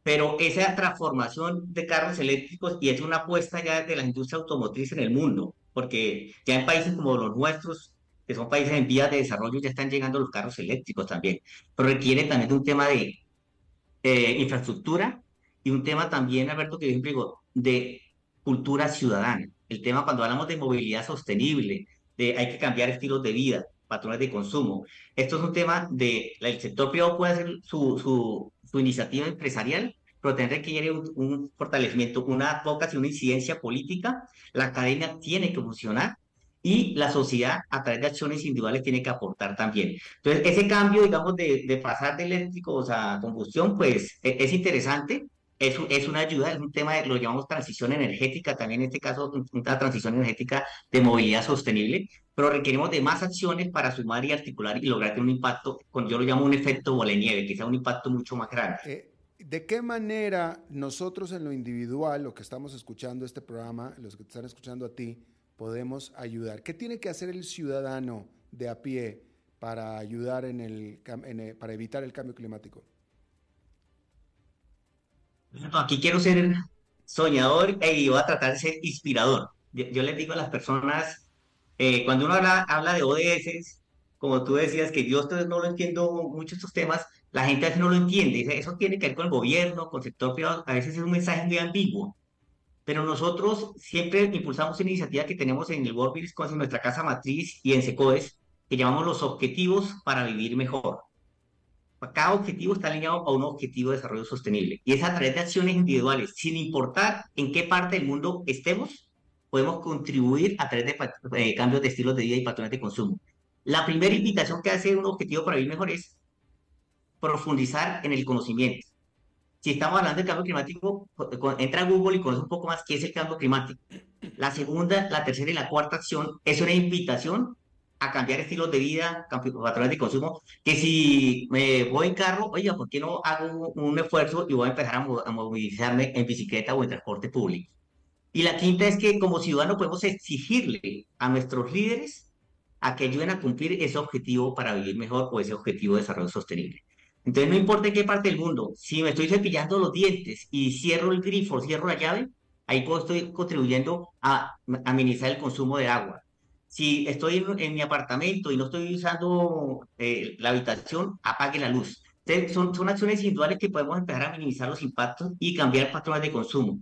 Pero esa transformación de carros eléctricos, y es una apuesta ya de la industria automotriz en el mundo, porque ya en países como los nuestros, que son países en vías de desarrollo, ya están llegando los carros eléctricos también, pero requiere también de un tema de infraestructura y un tema también, Alberto, que yo siempre digo, de cultura ciudadana. El tema cuando hablamos de movilidad sostenible, de hay que cambiar estilos de vida, patrones de consumo. Esto es un tema de el sector privado puede hacer su, su, su iniciativa empresarial, pero que llegar un, un, fortalecimiento, una vocación, una incidencia política. La academia tiene que funcionar y la sociedad a través de acciones individuales tiene que aportar también. Entonces, ese cambio, digamos, de, de pasar de eléctricos a combustión, pues e, es interesante, es, es una ayuda, es un tema, de, lo llamamos transición energética, también en este caso una transición energética de movilidad sostenible, pero requerimos de más acciones para sumar y articular y lograr un impacto, yo lo llamo un efecto bola nieve, que sea un impacto mucho más grande. Eh, ¿De qué manera nosotros en lo individual, lo que estamos escuchando este programa, los que te están escuchando a ti, podemos ayudar? ¿Qué tiene que hacer el ciudadano de a pie para ayudar en el, para evitar el cambio climático? Aquí quiero ser soñador y voy a tratar de ser inspirador. Yo, les digo a las personas, eh, cuando uno habla, habla de ODS, como tú decías, que yo no lo entiendo mucho estos temas, la gente a veces no lo entiende. Eso tiene que ver con el gobierno, con el sector privado, a veces es un mensaje muy ambiguo. Pero nosotros siempre impulsamos una iniciativa que tenemos en el World con nuestra casa matriz y en SECOES, que llamamos los objetivos para vivir mejor. Cada objetivo está alineado a un objetivo de desarrollo sostenible. Y es a través de acciones individuales, sin importar en qué parte del mundo estemos, podemos contribuir a través de eh, cambios de estilos de vida y patrones de consumo. La primera invitación que hace un objetivo para vivir mejor es profundizar en el conocimiento. Si estamos hablando del cambio climático, entra a Google y conoce un poco más qué es el cambio climático. La segunda, la tercera y la cuarta acción es una invitación a cambiar estilos de vida, patrones de consumo, que si me voy en carro, oiga, ¿por qué no hago un esfuerzo y voy a empezar a, movilizarme en bicicleta o en transporte público? Y la quinta es que como ciudadanos podemos exigirle a nuestros líderes a que ayuden a cumplir ese objetivo para vivir mejor o ese objetivo de desarrollo sostenible. Entonces, no importa en qué parte del mundo, si me estoy cepillando los dientes y cierro el grifo, cierro la llave, ahí estoy contribuyendo a amenizar el consumo de agua si estoy en, mi apartamento y no estoy usando eh, la habitación, apague la luz. son, son acciones individuales que podemos empezar a minimizar los impactos y cambiar patrones de consumo.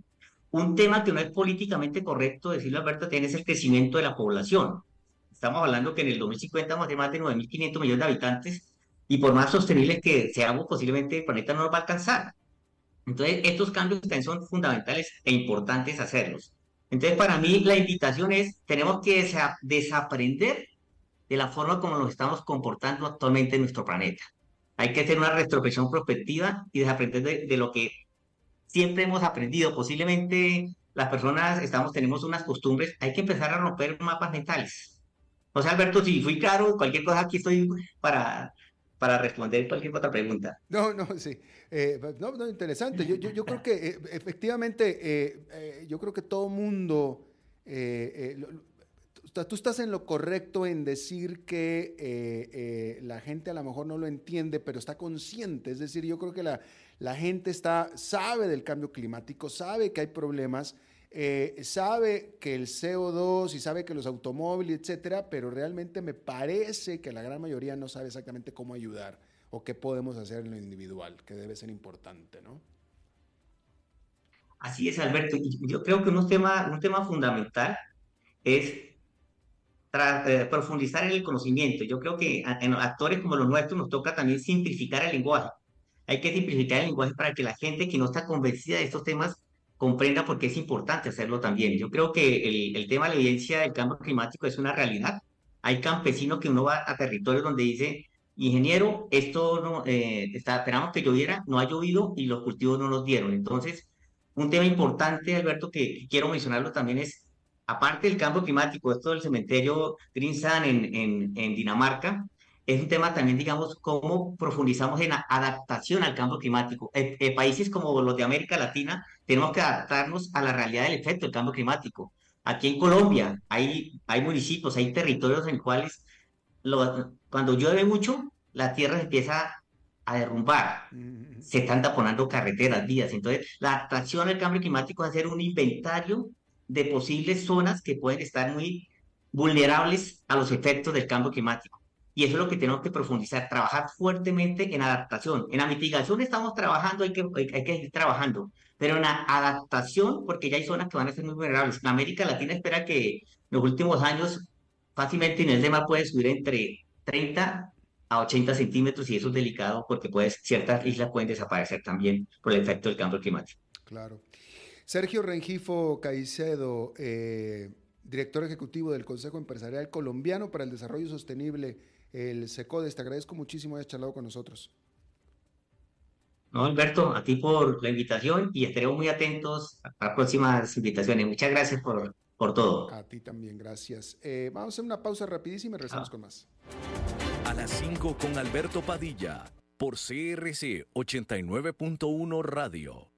Un tema que no es políticamente correcto decirlo, Alberto, tiene es el crecimiento de la población. Estamos hablando que en el 2050 vamos a tener más de 9.500 millones de habitantes y por más sostenibles que seamos, posiblemente el planeta no nos va a alcanzar. Entonces, estos cambios también son fundamentales e importantes hacerlos. Entonces, para mí, la invitación es, tenemos que desaprender de la forma como nos estamos comportando actualmente en nuestro planeta. Hay que hacer una retrospección prospectiva y desaprender de, de lo que siempre hemos aprendido. Posiblemente las personas estamos, tenemos unas costumbres, hay que empezar a romper mapas mentales. O sea, Alberto, si fui claro, cualquier cosa aquí estoy para, para responder cualquier otra pregunta. No, no, sí. Eh, no, no, interesante. Yo, yo, yo creo que eh, efectivamente, eh, yo creo que todo mundo, tú estás en lo correcto en decir que la gente a lo mejor no lo entiende, pero está consciente. Es decir, yo creo que la, la gente está, sabe del cambio climático, sabe que hay problemas eh, sabe que el CO2 y sabe que los automóviles, etcétera, pero realmente me parece que la gran mayoría no sabe exactamente cómo ayudar o qué podemos hacer en lo individual, que debe ser importante, ¿no? Así es, Alberto. Yo creo que un tema, un tema fundamental es eh, profundizar en el conocimiento. Yo creo que en actores como los nuestros nos toca también simplificar el lenguaje. Hay que simplificar el lenguaje para que la gente que no está convencida de estos temas comprenda por qué es importante hacerlo también. Yo creo que el, tema de la evidencia del cambio climático es una realidad. Hay campesinos que uno va a territorios donde dice, ingeniero, esto no, eh, está, esperamos que lloviera, no ha llovido y los cultivos no nos dieron. Entonces, un tema importante, Alberto, que, quiero mencionarlo también es, aparte del cambio climático, esto del cementerio Green en, en, en Dinamarca, es un tema también, digamos, cómo profundizamos en la adaptación al cambio climático. En, países como los de América Latina tenemos que adaptarnos a la realidad del efecto del cambio climático. Aquí en Colombia hay, hay municipios, hay territorios en los cuales cuando llueve mucho, la tierra se empieza a derrumbar. Mm. Se están taponando carreteras, vías. Entonces, la adaptación al cambio climático es hacer un inventario de posibles zonas que pueden estar muy vulnerables a los efectos del cambio climático. Y eso es lo que tenemos que profundizar, trabajar fuertemente en adaptación. En la mitigación estamos trabajando, hay que, hay que seguir trabajando, pero en la adaptación, porque ya hay zonas que van a ser muy vulnerables. En América Latina espera que en los últimos años fácilmente en el tema puede subir entre 30 a 80 centímetros y eso es delicado porque pues, ciertas islas pueden desaparecer también por el efecto del cambio climático. Claro. Sergio Rengifo Caicedo, eh, director ejecutivo del Consejo Empresarial Colombiano para el Desarrollo Sostenible el SECODES. Te agradezco muchísimo haber charlado con nosotros. No, Alberto, a ti por la invitación y estaremos muy atentos a próximas invitaciones. Muchas gracias por, por todo. A ti también, gracias. Eh, vamos a hacer una pausa rapidísima y regresamos ah. con más. A las 5 con Alberto Padilla, por CRC 89.1 Radio.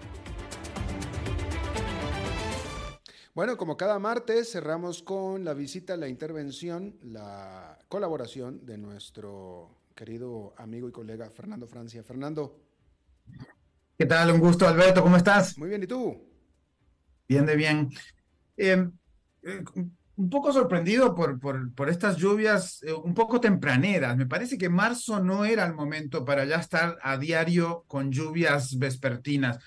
Bueno, como cada martes cerramos con la visita, la intervención, la colaboración de nuestro querido amigo y colega Fernando Francia. Fernando. ¿Qué tal? Un gusto, Alberto. ¿Cómo estás? Muy bien, ¿y tú? Bien, de bien. Em, eh, un poco sorprendido por, por, por estas lluvias eh, un poco tempraneras. Me parece que marzo no era el momento para ya estar a diario con lluvias vespertinas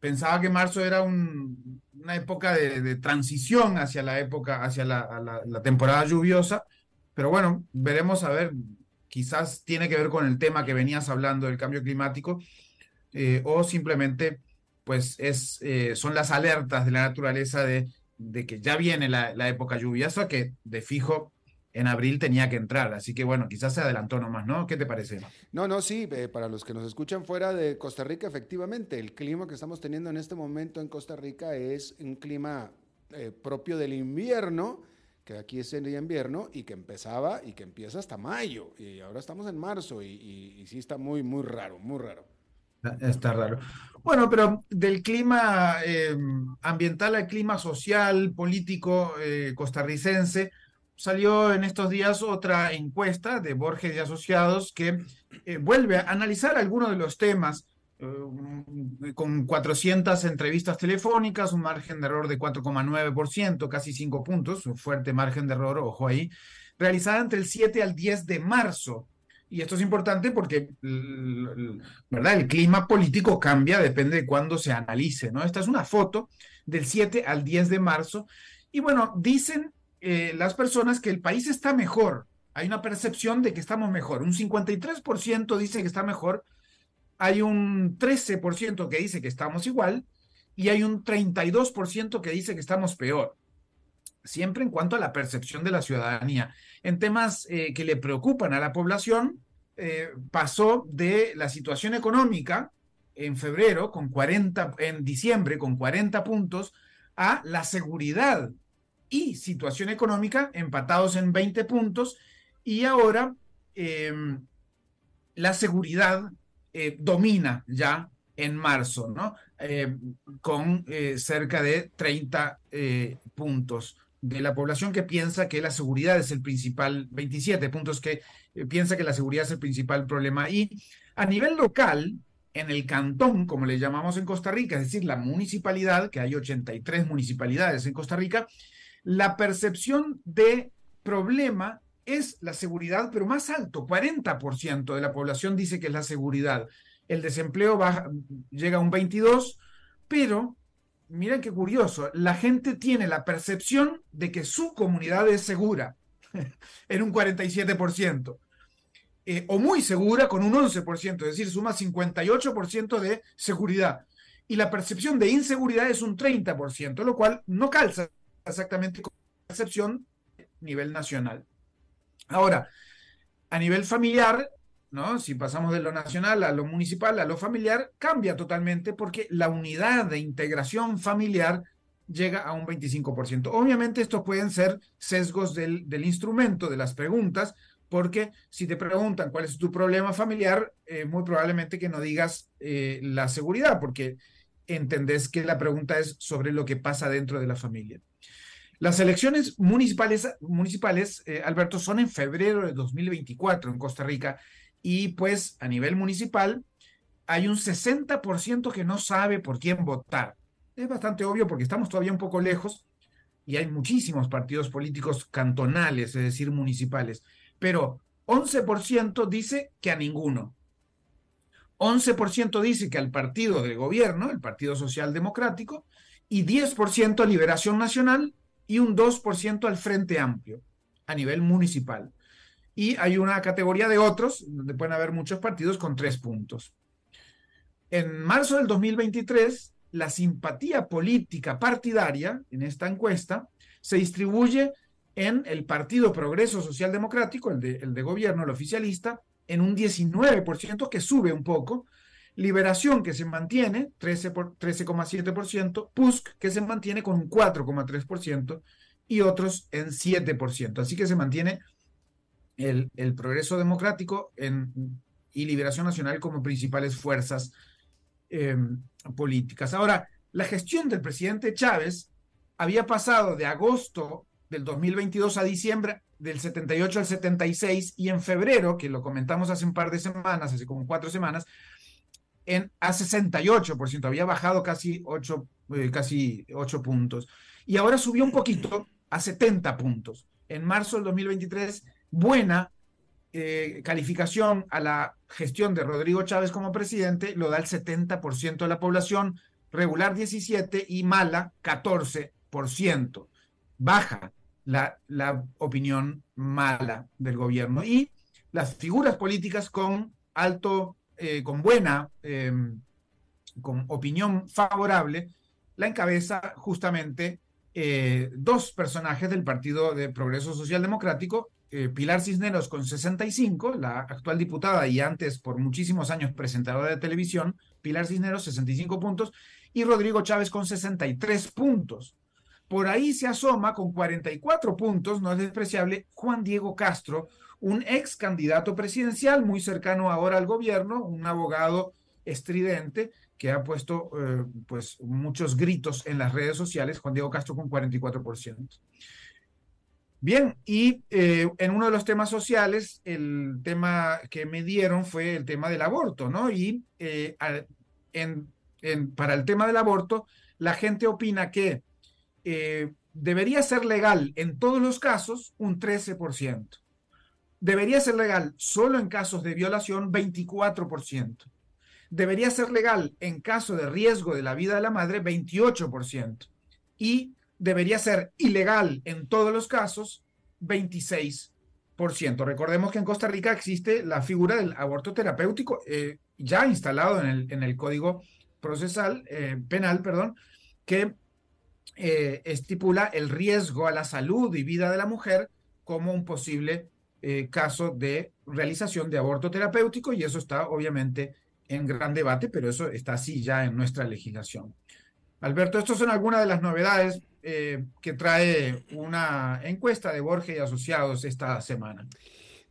pensaba que marzo era una época de, transición hacia la época, hacia la, temporada lluviosa, pero bueno, veremos a ver, quizás tiene que ver con el tema que venías hablando del cambio climático, eh, o simplemente pues es, eh, son las alertas de la naturaleza de, de que ya viene la, época lluviosa, que de fijo en abril tenía que entrar. Así que bueno, quizás se adelantó nomás, ¿no? ¿Qué te parece? No, no, sí, eh, para los que nos escuchan fuera de Costa Rica, efectivamente, el clima que estamos teniendo en este momento en Costa Rica es un clima eh, propio del invierno, que aquí es el invierno y que empezaba y que empieza hasta mayo. Y ahora estamos en marzo y, sí está muy, muy raro, muy raro. Está raro. Bueno, pero del clima eh, ambiental al clima social, político costarricense, salió en estos días otra encuesta de Borges y Asociados que eh, vuelve a analizar algunos de los temas eh, con 400 entrevistas telefónicas, un margen de error de 4,9%, casi 5 puntos, un fuerte margen de error, ojo ahí, realizada entre el 7 al 10 de marzo. Y esto es importante porque, ¿verdad? El clima político cambia, depende de cuándo se analice, ¿no? Esta es una foto del 7 al 10 de marzo. Y bueno, dicen eh, las personas que el país está mejor. Hay una percepción de que estamos mejor. Un 53% dice que está mejor, hay un 13% que dice que estamos igual y hay un 32% que dice que estamos peor. Siempre en cuanto a la percepción de la ciudadanía. En temas eh, que le preocupan a la población, eh, pasó de la situación económica en febrero con 40, en diciembre con 40 puntos, a la seguridad y situación económica empatados en 20 puntos y ahora em, la seguridad eh, domina ya en marzo, ¿no? Em, con eh, cerca de 30 eh, puntos de la población que piensa que la seguridad es el principal, 27 puntos que piensa que la seguridad es el principal problema. Y a nivel local, en el cantón, como le llamamos en Costa Rica, es decir, la municipalidad, que hay 83 municipalidades en Costa Rica, la percepción de problema es la seguridad, pero más alto, 40% de la población dice que es la seguridad. El desempleo baja, llega a un 22%, pero miren qué curioso, la gente tiene la percepción de que su comunidad es segura en un 47%. Eh, o muy segura con un 11%, es decir, suma 58% de seguridad. Y la percepción de inseguridad es un 30%, lo cual no calza exactamente con excepción a nivel nacional. Ahora, a nivel familiar, ¿no? Si pasamos de lo nacional a lo municipal, a lo familiar, cambia totalmente porque la unidad de integración familiar llega a un 25%. Obviamente estos pueden ser sesgos del, instrumento, de las preguntas, porque si te preguntan cuál es tu problema familiar, eh, muy probablemente que no digas eh, la seguridad, porque entendés que la pregunta es sobre lo que pasa dentro de la familia. Las elecciones municipales, municipales eh, Alberto, son en febrero de 2024 en Costa Rica y pues a nivel municipal hay un 60% que no sabe por quién votar. Es bastante obvio porque estamos todavía un poco lejos y hay muchísimos partidos políticos cantonales, es decir, municipales, pero 11% dice que a ninguno. 11% dice que al partido del gobierno, el Partido Social Democrático, y 10% a Liberación Nacional y un 2% al Frente Amplio a nivel municipal. Y hay una categoría de otros, donde pueden haber muchos partidos con tres puntos. En marzo del 2023, la simpatía política partidaria en esta encuesta se distribuye en el Partido Progreso Social Democrático, el de, el de gobierno, el oficialista, en un 19%, que sube un poco, Liberación que se mantiene 13,7%, PUSC que se mantiene con un 4,3% y otros en 7%. Así que se mantiene el, progreso democrático y Liberación Nacional como principales fuerzas em, políticas. Ahora, la gestión del presidente Chávez había pasado de agosto del 2022 a diciembre del 78 al 76 y en febrero, que lo comentamos hace un par de semanas, hace como cuatro semanas, en, a 68%, había bajado casi 8, eh, casi 8 puntos. Y ahora subió un poquito a 70 puntos. En marzo del 2023, buena eh, calificación a la gestión de Rodrigo Chávez como presidente, lo da el 70% de la población, regular 17 y mala 14%. Baja la, opinión mala del gobierno. Y las figuras políticas con alto eh, con buena, em, con opinión favorable, la encabeza justamente eh, dos personajes del Partido de Progreso Social Democrático eh, Pilar Cisneros con 65, la actual diputada y antes por muchísimos años presentadora de televisión, Pilar Cisneros 65 puntos y Rodrigo Chávez con 63 puntos. Por ahí se asoma con 44 puntos, no es despreciable, Juan Diego Castro, un ex candidato presidencial muy cercano ahora al gobierno, un abogado estridente que ha puesto eh, pues muchos gritos en las redes sociales, Juan Diego Castro con 44%. Bien, y eh, en uno de los temas sociales, el tema que me dieron fue el tema del aborto, ¿no? Y eh, para el tema del aborto, la gente opina que debería ser legal en todos los casos un 13%. Debería ser legal solo en casos de violación 24% debería ser legal en caso de riesgo de la vida de la madre 28% y debería ser ilegal en todos los casos 26%. Recordemos que en Costa Rica existe la figura del aborto terapéutico eh, ya instalado en el, en el Código Procesal eh, Penal, perdón, que eh, estipula el riesgo a la salud y vida de la mujer como un posible caso de realización de aborto terapéutico y eso está obviamente en gran debate, pero eso está así ya en nuestra legislación. Alberto, estas son algunas de las novedades eh, que trae una encuesta de Borges y Asociados esta semana.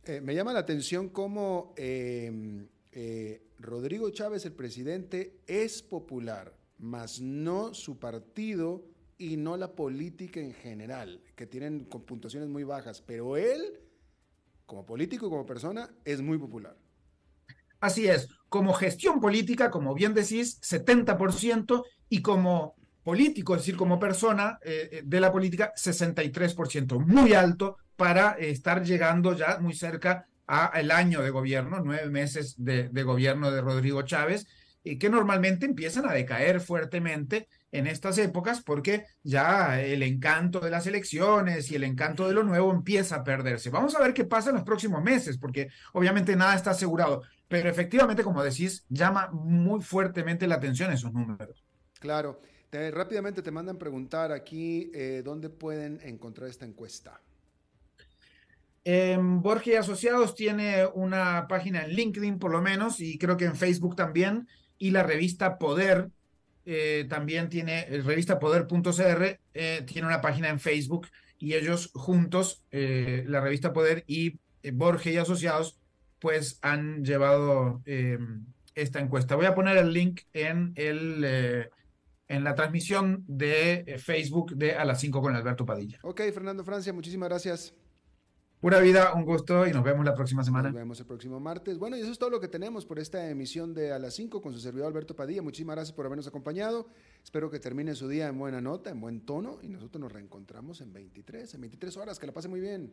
Eh, me llama la atención cómo em, eh, Rodrigo Chávez, el presidente, es popular, mas no su partido y no la política en general, que tienen puntuaciones muy bajas, pero él, como político y como persona, es muy popular. Así es, como gestión política, como bien decís, 70%, y como político, es decir, como persona eh, eh, de la política, 63%, muy alto para estar llegando ya muy cerca al año de gobierno, nueve meses de, gobierno de Rodrigo Chávez, y que normalmente empiezan a decaer fuertemente en estas épocas porque ya el encanto de las elecciones y el encanto de lo nuevo empieza a perderse. Vamos a ver qué pasa en los próximos meses, porque obviamente nada está asegurado. Pero efectivamente, como decís, llama muy fuertemente la atención esos números. Claro. rápidamente te mandan preguntar aquí eh, dónde pueden encontrar esta encuesta. Em, Borges Asociados tiene una página en LinkedIn por lo menos y creo que en Facebook también y la revista Poder eh, también tiene, eh, revista Poder.cr tiene una página en Facebook y ellos juntos, la revista Poder y Borges y Asociados pues han llevado em, esta encuesta. Voy a poner el link en, el, eh, en la transmisión de eh, Facebook de A las 5 con Alberto Padilla. Ok, Fernando Francia, muchísimas gracias. Pura vida, un gusto y nos vemos la próxima semana. Nos vemos el próximo martes. Bueno, y eso es todo lo que tenemos por esta emisión de A las 5 con su servidor Alberto Padilla. Muchísimas gracias por habernos acompañado. Espero que termine su día en buena nota, en buen tono y nosotros nos reencontramos en 23, en 23 horas. Que la pase muy bien.